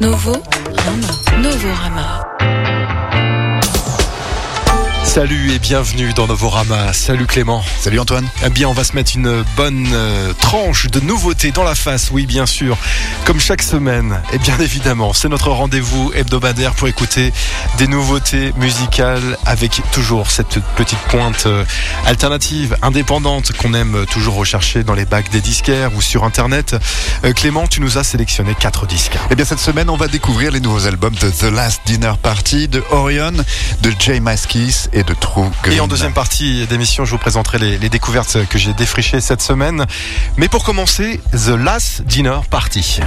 Novo Rama. Novo Rama. Salut et bienvenue dans Novorama. Salut Clément. Salut Antoine. Eh bien, on va se mettre une bonne euh, tranche de nouveautés dans la face, oui, bien sûr. Comme chaque semaine, et bien évidemment, c'est notre rendez-vous hebdomadaire pour écouter des nouveautés musicales avec toujours cette petite pointe euh, alternative, indépendante qu'on aime toujours rechercher dans les bacs des disquaires ou sur Internet. Euh, Clément, tu nous as sélectionné quatre disques. Eh bien, cette semaine, on va découvrir les nouveaux albums de The Last Dinner Party, de Orion, de Jay Maskis et de True. Et en deuxième partie d'émission, je vous présenterai les découvertes que j'ai défrichées cette semaine. Mais pour commencer, The Last Dinner Party.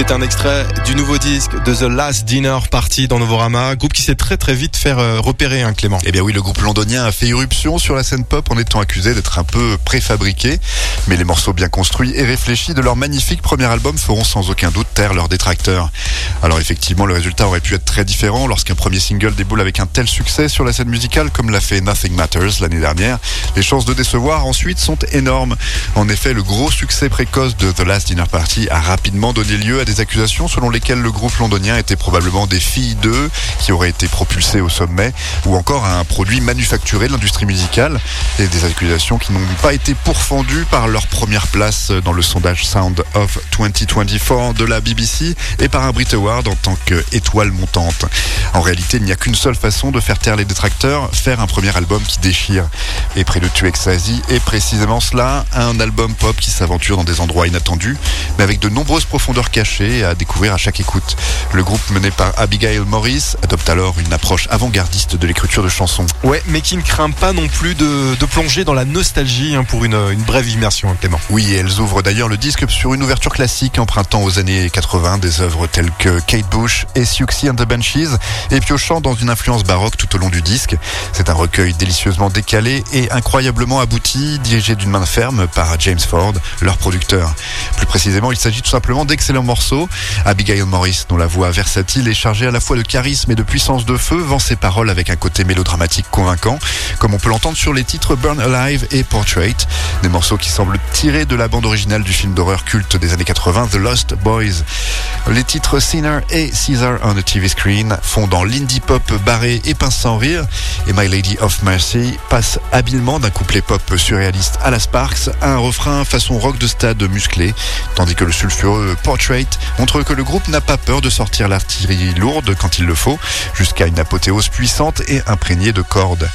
C'était un extrait du nouveau disque de The Last Dinner Party dans Novorama, groupe qui s'est très très vite fait euh, repérer, hein, Clément. Eh bien oui, le groupe londonien a fait irruption sur la scène pop en étant accusé d'être un peu préfabriqué. Mais les morceaux bien construits et réfléchis de leur magnifique premier album feront sans aucun doute taire leurs détracteurs. Alors effectivement, le résultat aurait pu être très différent lorsqu'un premier single déboule avec un tel succès sur la scène musicale comme l'a fait Nothing Matters l'année dernière. Les chances de décevoir ensuite sont énormes. En effet, le gros succès précoce de The Last Dinner Party a rapidement donné lieu à des accusations selon lesquelles le groupe londonien était probablement des filles d'eux qui auraient été propulsées au sommet ou encore à un produit manufacturé de l'industrie musicale et des accusations qui n'ont pas été pourfendues par leur première place dans le sondage Sound of 2024 de la BBC et par un Brit Award en tant qu'étoile montante. En réalité, il n'y a qu'une seule façon de faire taire les détracteurs, faire un premier album qui déchire. Et Prélude to Ecstasy est précisément cela, un album pop qui s'aventure dans des endroits inattendus, mais avec de nombreuses profondeurs cachées à découvrir à chaque écoute. Le groupe mené par Abigail Morris adopte alors une approche avant-gardiste de l'écriture de chansons. Ouais, mais qui ne craint pas non plus de, de plonger dans la nostalgie hein, pour une, une brève immersion, hein, Clément. Oui, elles ouvrent d'ailleurs le disque sur une ouverture classique empruntant aux années 80 des œuvres telles que Kate Bush et Siouxsie and the Banshees et piochant dans une influence baroque tout au long du disque. C'est un recueil délicieusement décalé et incroyablement abouti, dirigé d'une main ferme par James Ford, leur producteur. Plus précisément, il s'agit tout simplement d'excellents morceaux. Abigail Morris, dont la voix versatile est chargée à la fois de charisme et de puissance de feu, vend ses paroles avec un côté mélodramatique convaincant, comme on peut l'entendre sur les titres Burn Alive et Portrait, des morceaux qui semblent tirés de la bande originale du film d'horreur culte des années 80, The Lost Boys. Les titres Sinner et Caesar on the TV Screen font dans l'indie pop barré et pince sans rire, et My Lady of Mercy passe habilement d'un couplet pop surréaliste à la Sparks à un refrain façon rock de stade musclé, tandis que le sulfureux Portrait montre que le groupe n'a pas peur de sortir l'artillerie lourde quand il le faut, jusqu'à une apothéose puissante et imprégnée de cordes.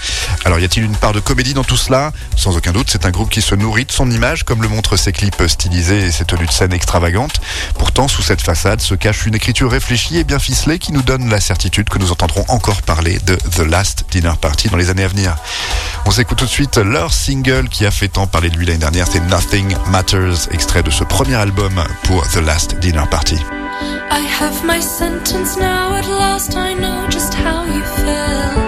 Alors y a-t-il une part de comédie dans tout cela? Sans aucun doute, c'est un groupe qui se nourrit de son image, comme le montrent ses clips stylisés et ses tenues de scène extravagantes. Pourtant, sous cette façade se cache une écriture réfléchie et bien ficelée qui nous donne la certitude que nous entendrons encore parler de The Last Dinner Party dans les années à venir. On s'écoute tout de suite leur single qui a fait tant parler de lui l'année dernière, c'est Nothing Matters, extrait de ce premier album pour The Last Dinner Party. I have my sentence now. At last, I know just how you felt.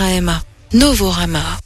RAMA, Novorama.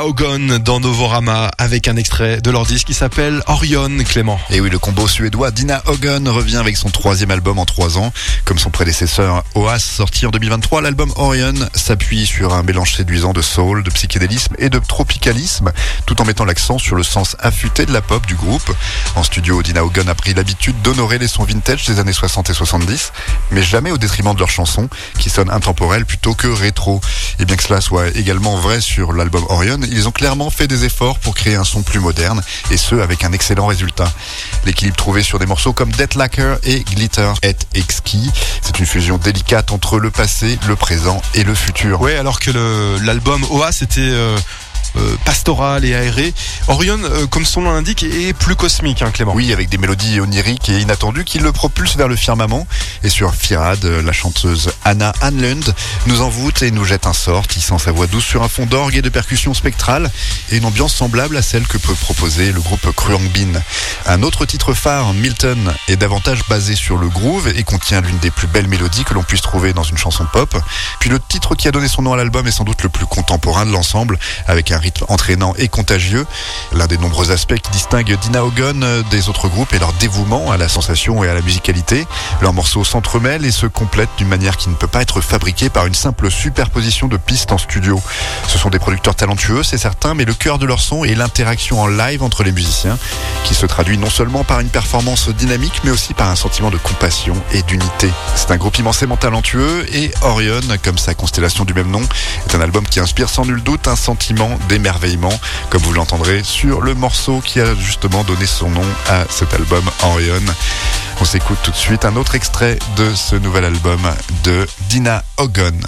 Dina Ogon dans Novorama avec un extrait de leur disque qui s'appelle Orion Clément. Et oui, le combo suédois Dina Hogan revient avec son troisième album en trois ans. Comme son prédécesseur Oas sorti en 2023, l'album Orion s'appuie sur un mélange séduisant de soul, de psychédélisme et de tropicalisme, tout en mettant l'accent sur le sens affûté de la pop du groupe. En studio, Dina Hogan a pris l'habitude d'honorer les sons vintage des années 60 et 70, mais jamais au détriment de leurs chansons, qui sonnent intemporelles plutôt que rétro. Et bien que cela soit également vrai sur l'album Orion, ils ont clairement fait des efforts pour créer un son plus moderne, et ce avec un excellent résultat. L'équilibre trouvé sur des morceaux comme Death Lacquer et Glitter est exquis. C'est une fusion délicate entre le passé, le présent et le futur. Ouais, alors que l'album Oa c'était euh, euh, pastoral et aéré. Orion, euh, comme son nom l'indique, est plus cosmique, hein, Clément. Oui, avec des mélodies oniriques et inattendues qui le propulsent vers le firmament. Et sur Firad, la chanteuse Anna Hanlund nous envoûte et nous jette un sort, tissant sa voix douce sur un fond d'orgue et de percussions spectrales et une ambiance semblable à celle que peut proposer le groupe Kruang Bin. Un autre titre phare, Milton, est davantage basé sur le groove et contient l'une des plus belles mélodies que l'on puisse trouver dans une chanson pop. Puis le titre qui a donné son nom à l'album est sans doute le plus contemporain de l'ensemble, avec un rythme entraînant et contagieux. L'un des nombreux aspects qui distinguent Dina Hogan euh, des autres groupes est leur dévouement à la sensation et à la musicalité. Leurs morceaux s'entremêlent et se complètent d'une manière qui ne peut pas être fabriquée par une simple superposition de pistes en studio. Ce sont des producteurs talentueux, c'est certain, mais le cœur de leur son est l'interaction en live entre les musiciens, qui se traduit non seulement par une performance dynamique, mais aussi par un sentiment de compassion et d'unité. C'est un groupe immensément talentueux et Orion, comme sa constellation du même nom, est un album qui inspire sans nul doute un sentiment d'émerveillement, comme vous l'entendrez sur le morceau qui a justement donné son nom à cet album Orion. On s'écoute tout de suite un autre extrait de ce nouvel album de Dina Hogan.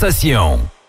Sensation.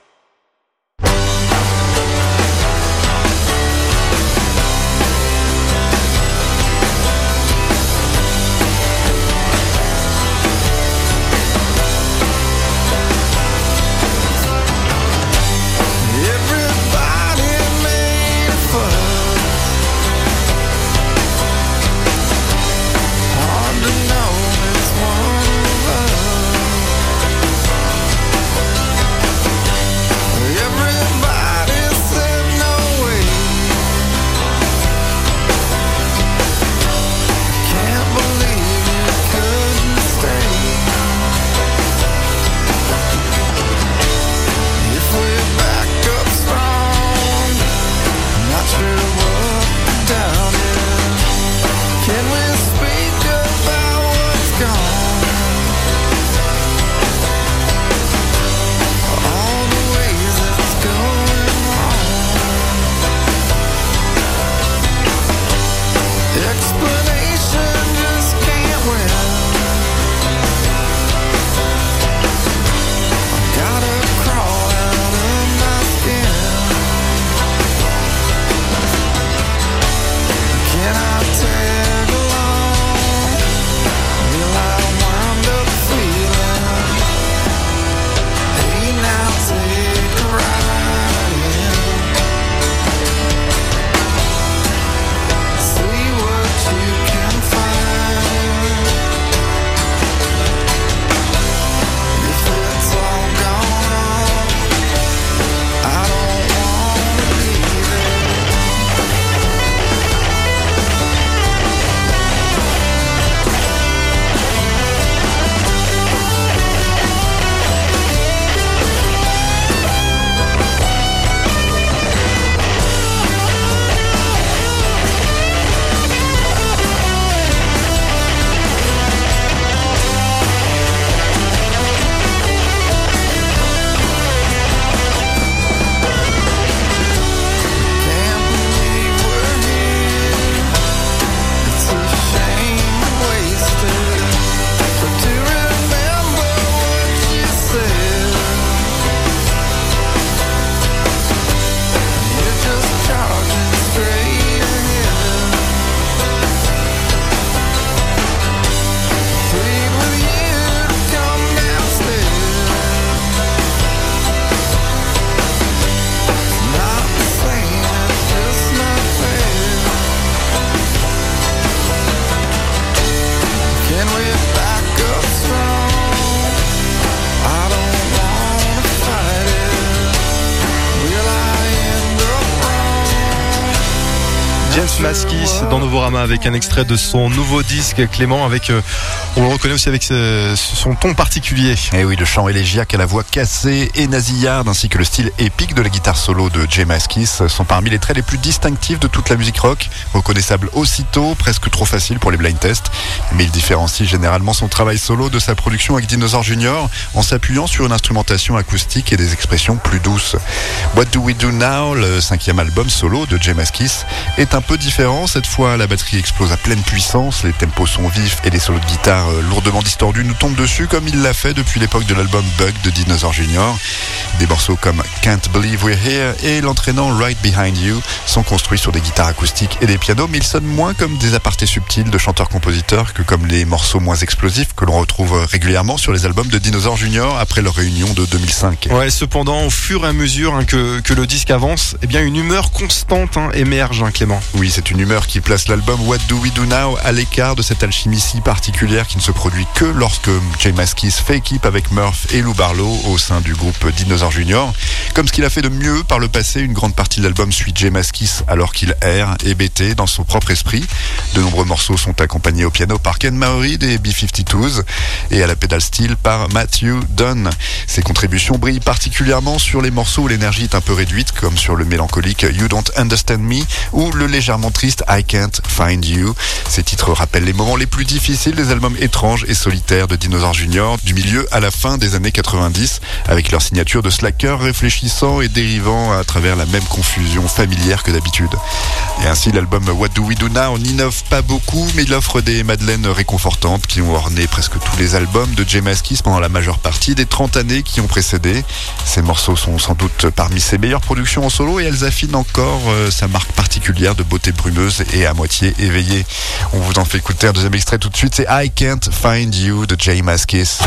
Dans Novorama avec un extrait de son nouveau disque Clément avec euh, on le reconnaît aussi avec son ton particulier. Et Eh oui, le chant élégiaque à la voix cassée et nasillarde ainsi que le style épique de la guitare solo de Jay Maskis sont parmi les traits les plus distinctifs de toute la musique rock, reconnaissable aussitôt, presque trop facile pour les blind tests. Mais il différencie généralement son travail solo de sa production avec Dinosaur Jr. en s'appuyant sur une instrumentation acoustique et des expressions plus douces. What Do We Do Now, le cinquième album solo de Jay Maskis, est un peu différent. Cette fois, la batterie explose à pleine puissance, les tempos sont vifs et les solos de guitare euh, lourdement distordus nous tombent dessus comme il l'a fait depuis l'époque de l'album Bug de Dinosaur Jr. Des morceaux comme Can't Believe We're Here et l'entraînant Right Behind You sont construits sur des guitares acoustiques et des pianos, mais ils sonnent moins comme des apartés subtils de chanteurs-compositeurs que comme les morceaux moins explosifs que l'on retrouve régulièrement sur les albums de Dinosaur Jr. après leur réunion de 2005. Ouais, cependant, au fur et à mesure hein, que, que le disque avance, eh bien une humeur constante hein, émerge, hein, Clément. Oui, c'est une humeur qui place l'album What Do We Do Now à l'écart de cette alchimie si particulière qui ne se produit que lorsque Jay Maskis fait équipe avec Murph et Lou Barlow au sein du groupe Dinosaur Jr. Comme ce qu'il a fait de mieux par le passé, une grande partie de l'album suit Jay Maskis alors qu'il erre, hébété dans son propre esprit. De nombreux morceaux sont accompagnés au piano par Ken Maori des B-52s et à la pédale steel par Matthew Dunn. Ses contributions brillent particulièrement sur les morceaux où l'énergie est un peu réduite, comme sur le mélancolique You Don't Understand Me ou le légèrement triste I Can't Find You. Ces titres rappellent les moments les plus difficiles des albums étranges et solitaires de Dinosaur Junior du milieu à la fin des années 90 avec leur signature de slacker réfléchissant et dérivant à travers la même confusion familière que d'habitude. Et ainsi l'album What Do We Do Now n'innove pas beaucoup mais il offre des madeleines réconfortantes qui ont orné presque tous les albums de Jay Maskis pendant la majeure partie des 30 années qui ont précédé. Ces morceaux sont sans doute parmi ses meilleures productions en solo et elles affinent encore euh, sa marque particulière de beauté brumeuse et à moitié éveillée. On vous en fait écouter un deuxième extrait tout de suite, c'est I Can't Find You de Jay Maskis.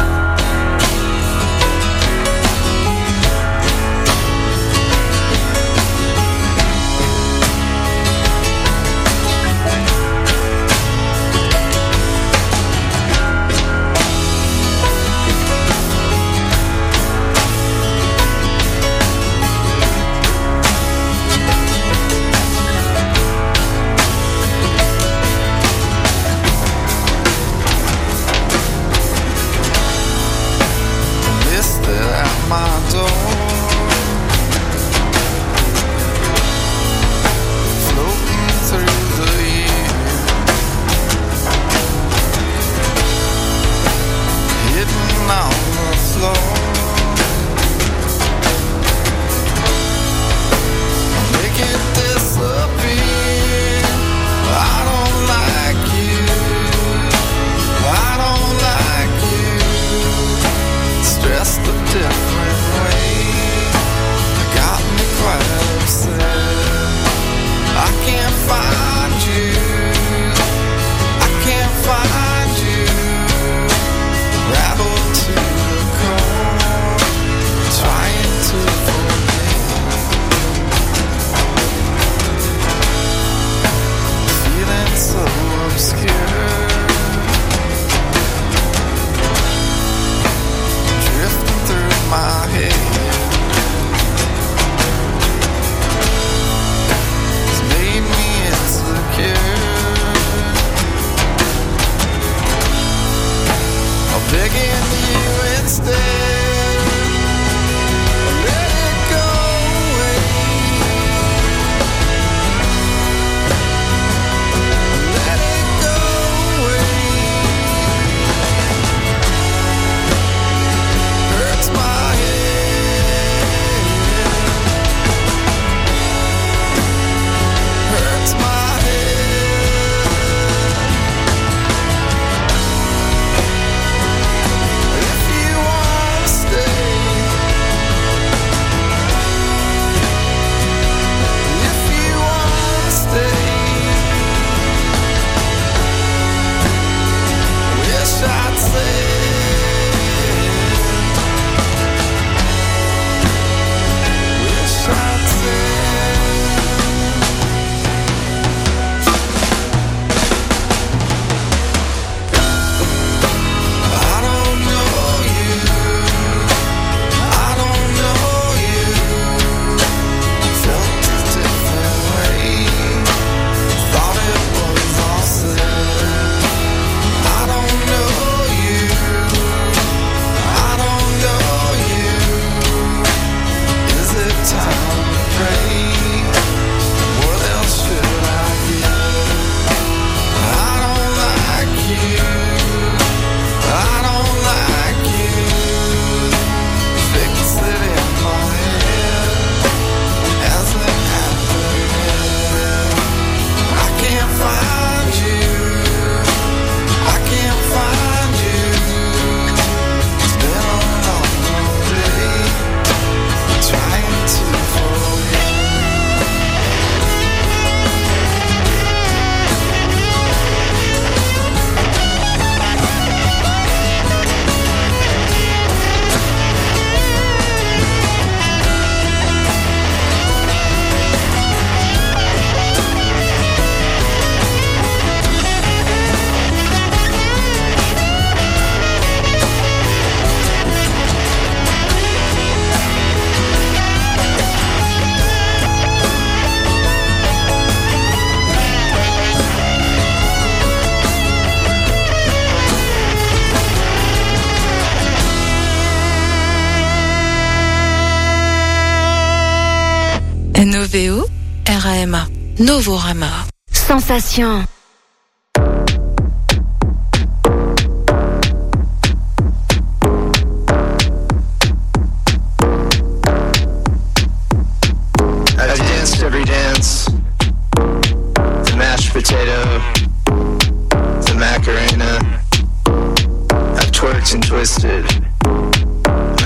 Twisted.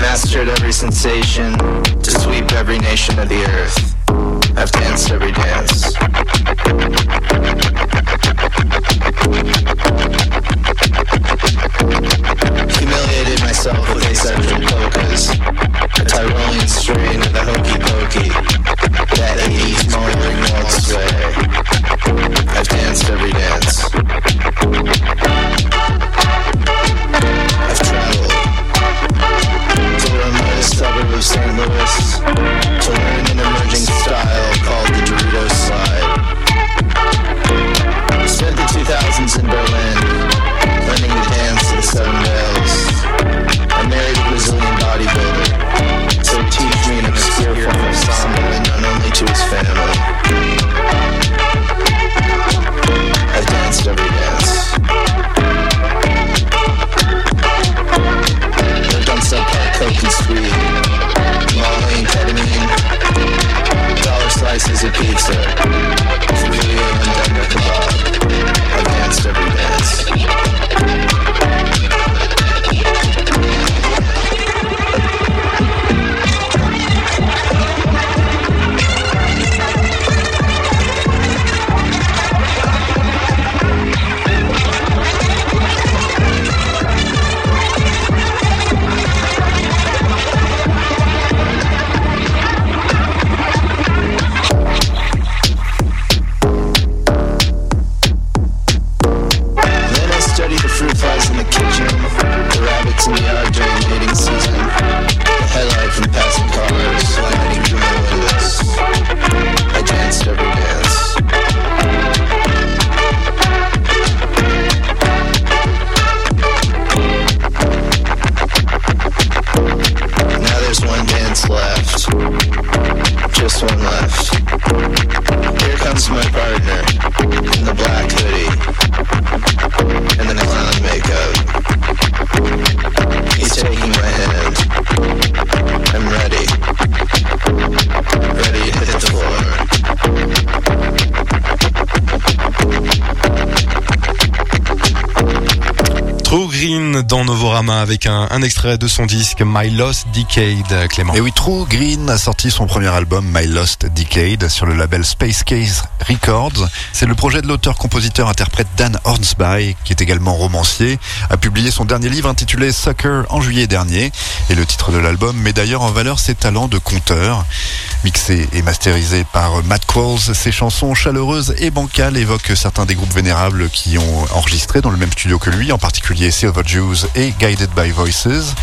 Mastered every sensation to sweep every nation of the earth. I've danced every dance. Humiliated myself with. A Tyrolean strain of the hokey pokey. That 80s moldering world sway. I've danced every dance. I've traveled to the of St. Louis avec un, un extrait de son disque My Lost Decade, Clément. Et oui, True Green a sorti son premier album My Lost Decade sur le label Space Case Records. C'est le projet de l'auteur-compositeur-interprète Dan Hornsby, qui est également romancier, a publié son dernier livre intitulé Sucker en juillet dernier. Et le titre de l'album met d'ailleurs en valeur ses talents de conteur. Mixé et masterisé par Matt Qualls, ses chansons chaleureuses et bancales évoquent certains des groupes vénérables qui ont enregistré dans le même studio que lui, en particulier Silver Jews et Guided by Voices.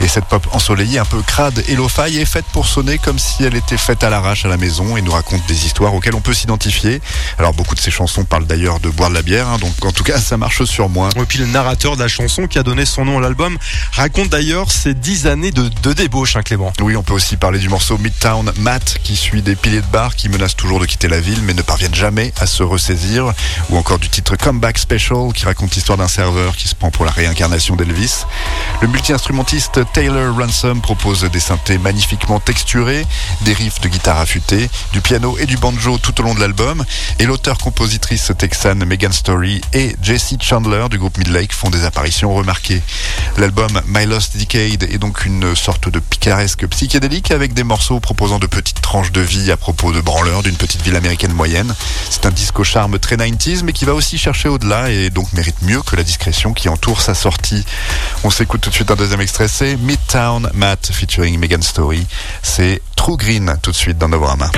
Et cette pop ensoleillée, un peu crade et lo-fi, est faite pour sonner comme si elle était faite à l'arrache à la maison et nous raconte des histoires auxquelles on peut s'identifier. Alors beaucoup de ces chansons parlent d'ailleurs de boire de la bière, hein, donc en tout cas ça marche sur moi. Et puis le narrateur de la chanson qui a donné son nom à l'album raconte d'ailleurs ses dix années de, de débauche, hein, Clément. Oui, on peut aussi parler du morceau Midtown Matt qui suit des piliers de bar qui menacent toujours de quitter la ville mais ne parviennent jamais à se ressaisir. Ou encore du titre Comeback Special qui raconte l'histoire d'un serveur qui se prend pour la réincarnation d'Elvis. Le multi-instrumentiste Taylor Ransom propose des synthés magnifiquement texturés, des riffs de guitare affûtés, du piano et du banjo tout au long de l'album. Et l'auteur-compositrice texane Megan Story et Jesse Chandler du groupe Midlake font des apparitions remarquées. L'album My Lost Decade est donc une sorte de picaresque psychédélique avec des morceaux proposant de tranches de vie à propos de branleurs d'une petite ville américaine moyenne. C'est un disque au charme très 90s mais qui va aussi chercher au-delà et donc mérite mieux que la discrétion qui entoure sa sortie. On s'écoute tout de suite un deuxième extrait, c'est Midtown Matt featuring Megan Story. C'est True Green tout de suite dans Novorama.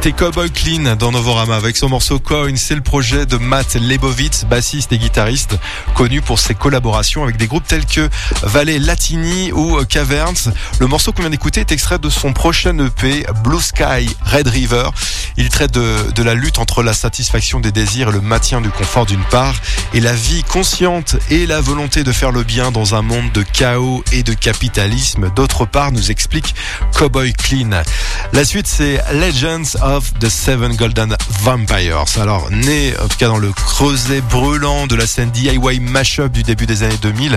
C'était Cowboy Clean dans Novorama avec son morceau Coin. C'est le projet de Matt Lebovitz, bassiste et guitariste, connu pour ses collaborations avec des groupes tels que Valley Latini ou Caverns. Le morceau qu'on vient d'écouter est extrait de son prochain EP Blue Sky Red River. Il traite de, de la lutte entre la satisfaction des désirs et le maintien du confort d'une part et la vie consciente et la volonté de faire le bien dans un monde de chaos et de capitalisme d'autre part, nous explique Cowboy Clean. La suite, c'est Legends of the Seven Golden Vampires. Alors, né en tout cas dans le creuset brûlant de la scène DIY mashup du début des années 2000,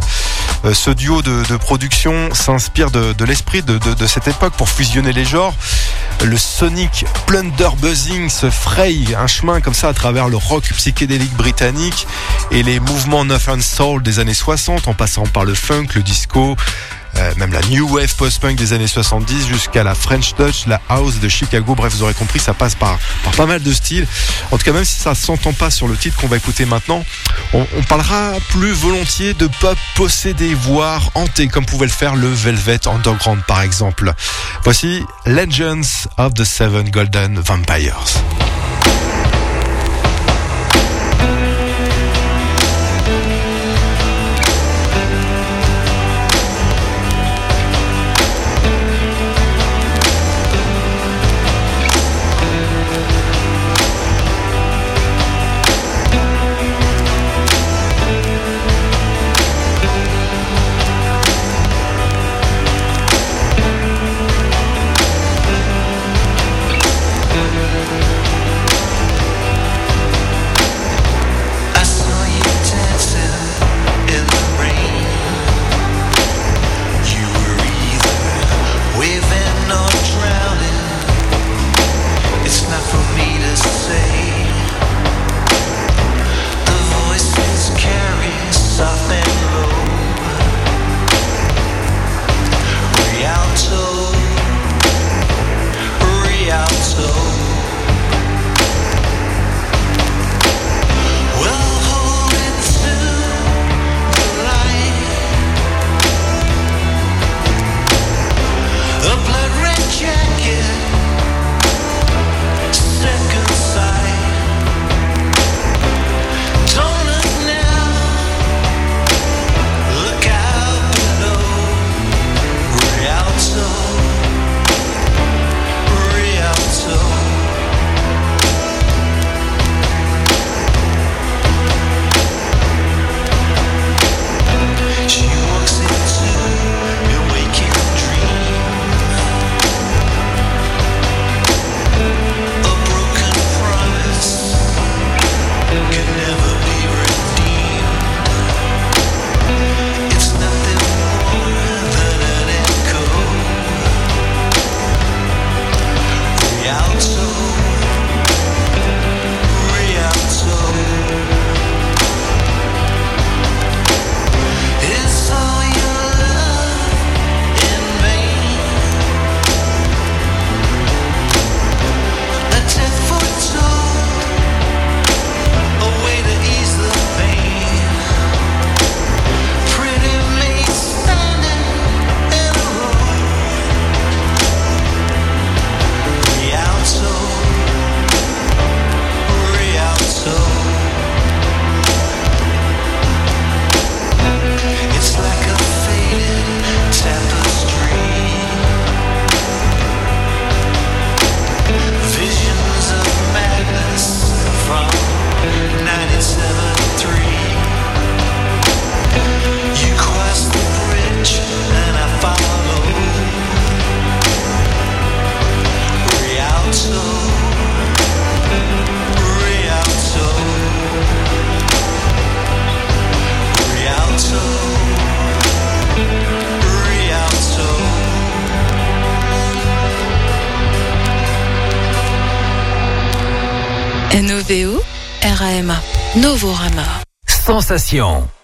euh, ce duo de, production s'inspire de, de l'esprit de, de- cette époque pour fusionner les genres. Le sonic plunder buzzing se fraye un chemin comme ça à travers le rock psychédélique britannique et les mouvements and Soul des années 60 en passant par le funk, le disco, euh, même la new wave post-punk des années 70 jusqu'à la French touch, la house de Chicago. Bref, vous aurez compris, ça passe par, par pas mal de styles. En tout cas, même si ça s'entend pas sur le titre qu'on va écouter maintenant, on, on parlera plus volontiers de pop possédé, voire hanté, comme pouvait le faire le Velvet Underground par exemple. Voici Legends of the Seven Golden Vampires. RAMA, Novorama. Sensation.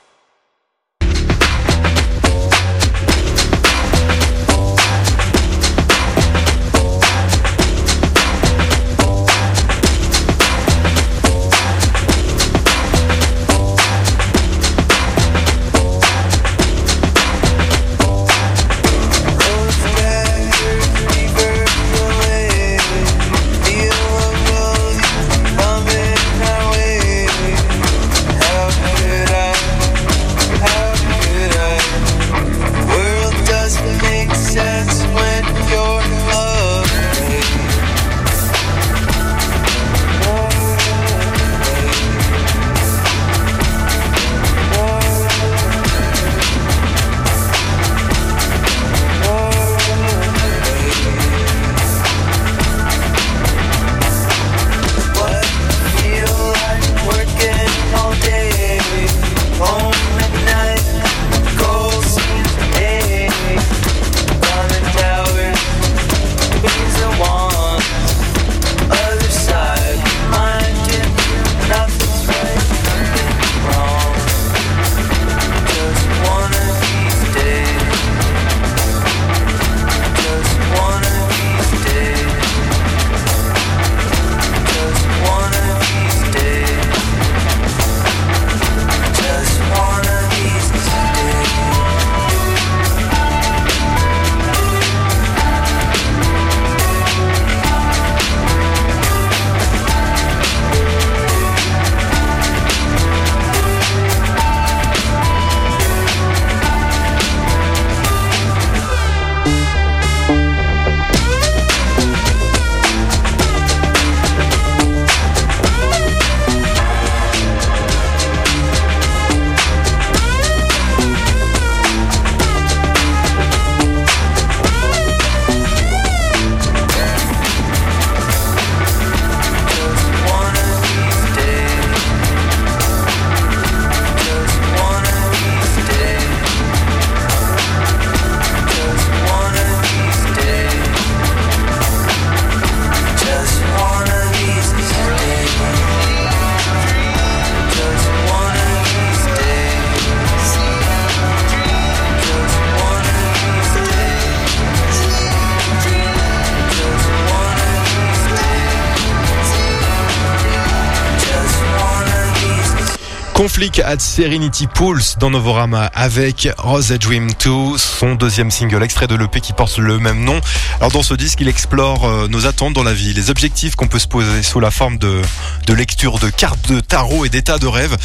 At Serenity Pulse dans Novorama avec Rose Dream 2, son deuxième single, extrait de l'EP qui porte le même nom. Alors dans ce disque, il explore euh, nos attentes dans la vie, les objectifs qu'on peut se poser sous la forme de, de lecture de cartes de tarot et d'états de rêve.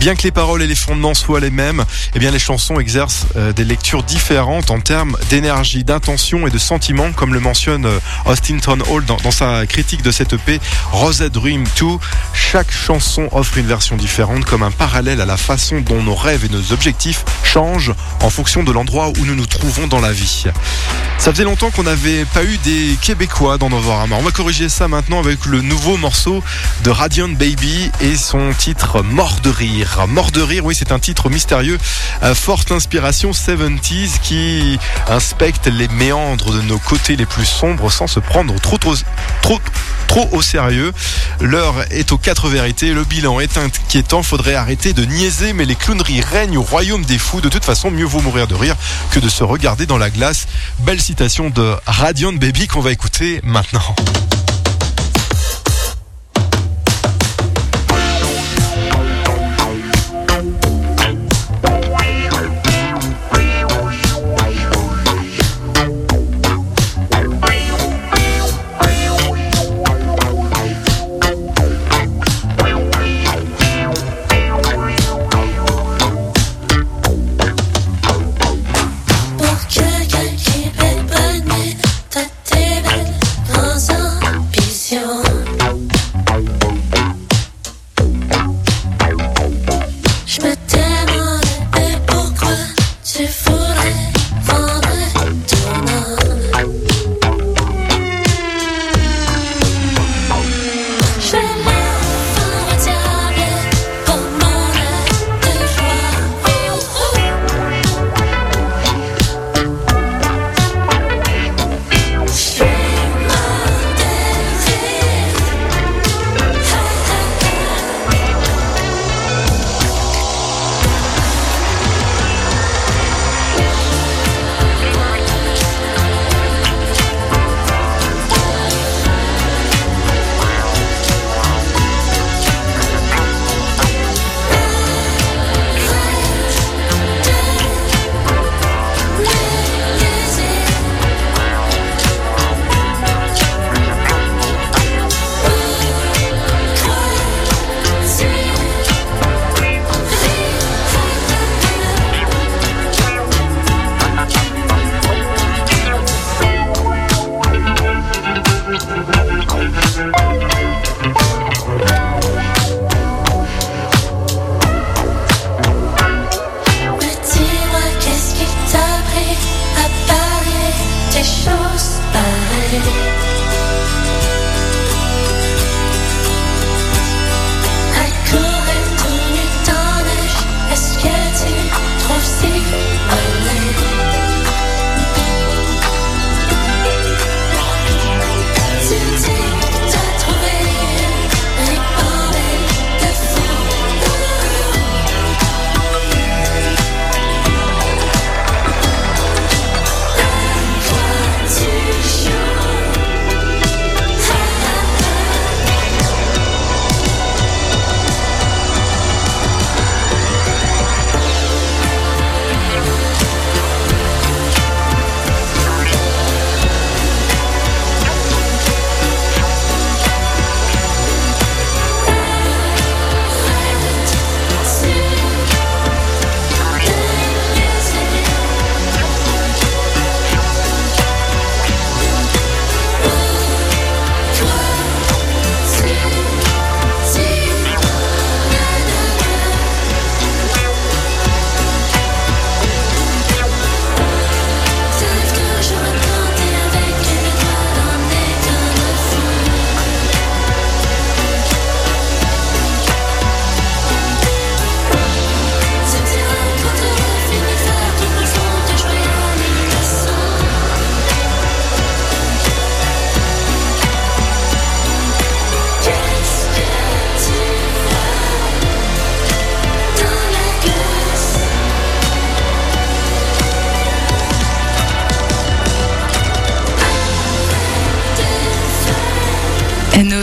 Bien que les paroles et les fondements soient les mêmes, eh les chansons exercent euh, des lectures différentes en termes d'énergie, d'intention et de sentiments, comme le mentionne euh, Austin Hall dans, sa critique de cette EP Rose Dream 2. Chaque chanson offre une version différente, comme un parallèle à la façon dont nos rêves et nos objectifs changent en fonction de l'endroit où nous nous trouvons dans la vie. Ça faisait longtemps qu'on n'avait pas eu des Québécois dans Novorama. On va corriger ça maintenant avec le nouveau morceau de Radiant Baby et son titre Mort de rire. Mort de rire, oui, c'est un titre mystérieux, à forte inspiration 70s qui inspecte les méandres de nos côtés les plus sombres sans se prendre trop trop trop trop au sérieux. L'heure est aux quatre vérités, le bilan est inquiétant, faudrait arrêter de niaiser, mais les clowneries règnent au royaume des fous. De toute façon, mieux vaut mourir de rire que de se regarder dans la glace. Belle citation de Radiant Baby qu'on va écouter maintenant.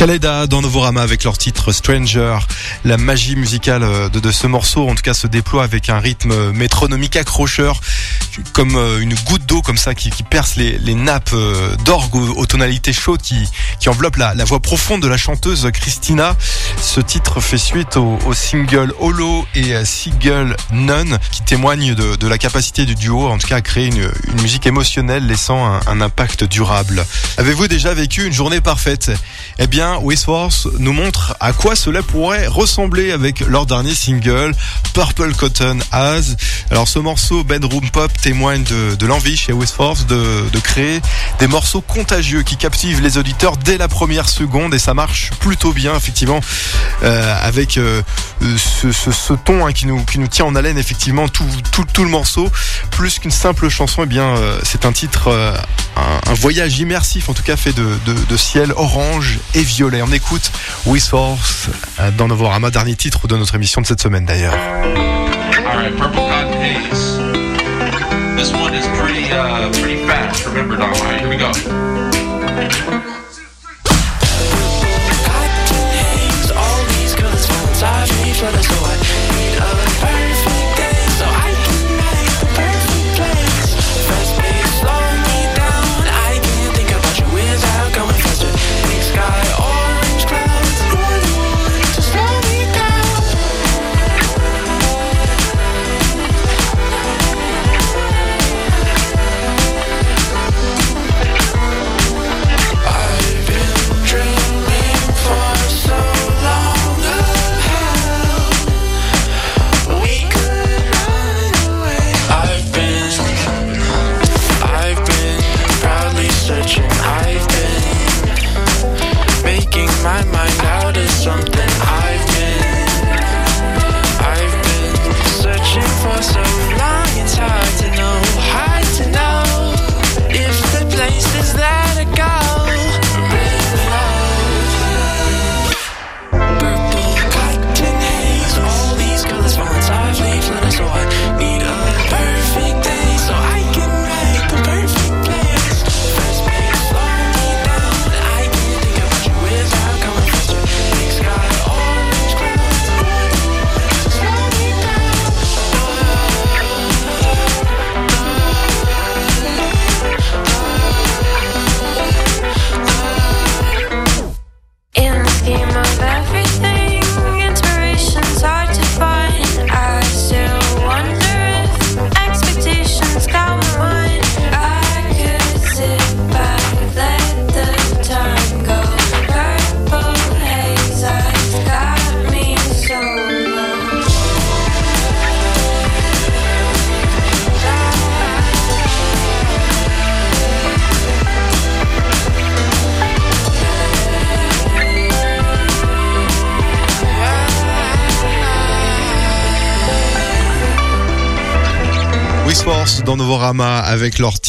Kaleda dans Novorama avec leur titre Stranger. La magie musicale euh, de, de ce morceau, en tout cas, se déploie avec un rythme métronomique accrocheur, comme euh, une goutte d'eau comme ça qui, perce les, nappes euh, d'orgue aux, tonalités chaudes qui, qui enveloppent la, la voix profonde de la chanteuse Christina. Ce titre fait suite au, single Holo et euh, Single None qui témoignent de, la capacité du duo, en tout cas, à créer une, une musique émotionnelle laissant un, impact durable. Avez-vous déjà vécu une journée parfaite? Eh bien, Westworth nous montre à quoi cela pourrait ressembler avec leur dernier single, Purple Cotton As. Alors ce morceau Bedroom Pop témoigne de, l'envie chez Westworth de, de créer des morceaux contagieux qui captivent les auditeurs dès la première seconde et ça marche plutôt bien effectivement euh, avec euh, ce, ton hein, qui, nous, qui nous tient en haleine effectivement tout, tout, tout le morceau. Plus qu'une simple chanson eh bien euh, c'est un titre un, voyage immersif en tout cas fait de, de, ciel orange et violet. On écoute Westworth euh, dans Novorama dernier titre de notre émission de cette semaine d'ailleurs. This one is pretty, uh, pretty fast. Remember, now. Alright, here we go. All these me, each other, so I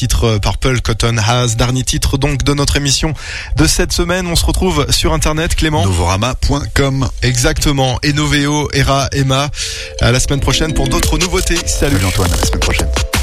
titre Purple Cotton Has, dernier titre donc de notre émission de cette semaine. On se retrouve sur internet, Clément. Novorama.com. Exactement. Et Noveo, Era, Emma. À la semaine prochaine pour d'autres nouveautés. Salut. Salut Antoine, à la semaine prochaine.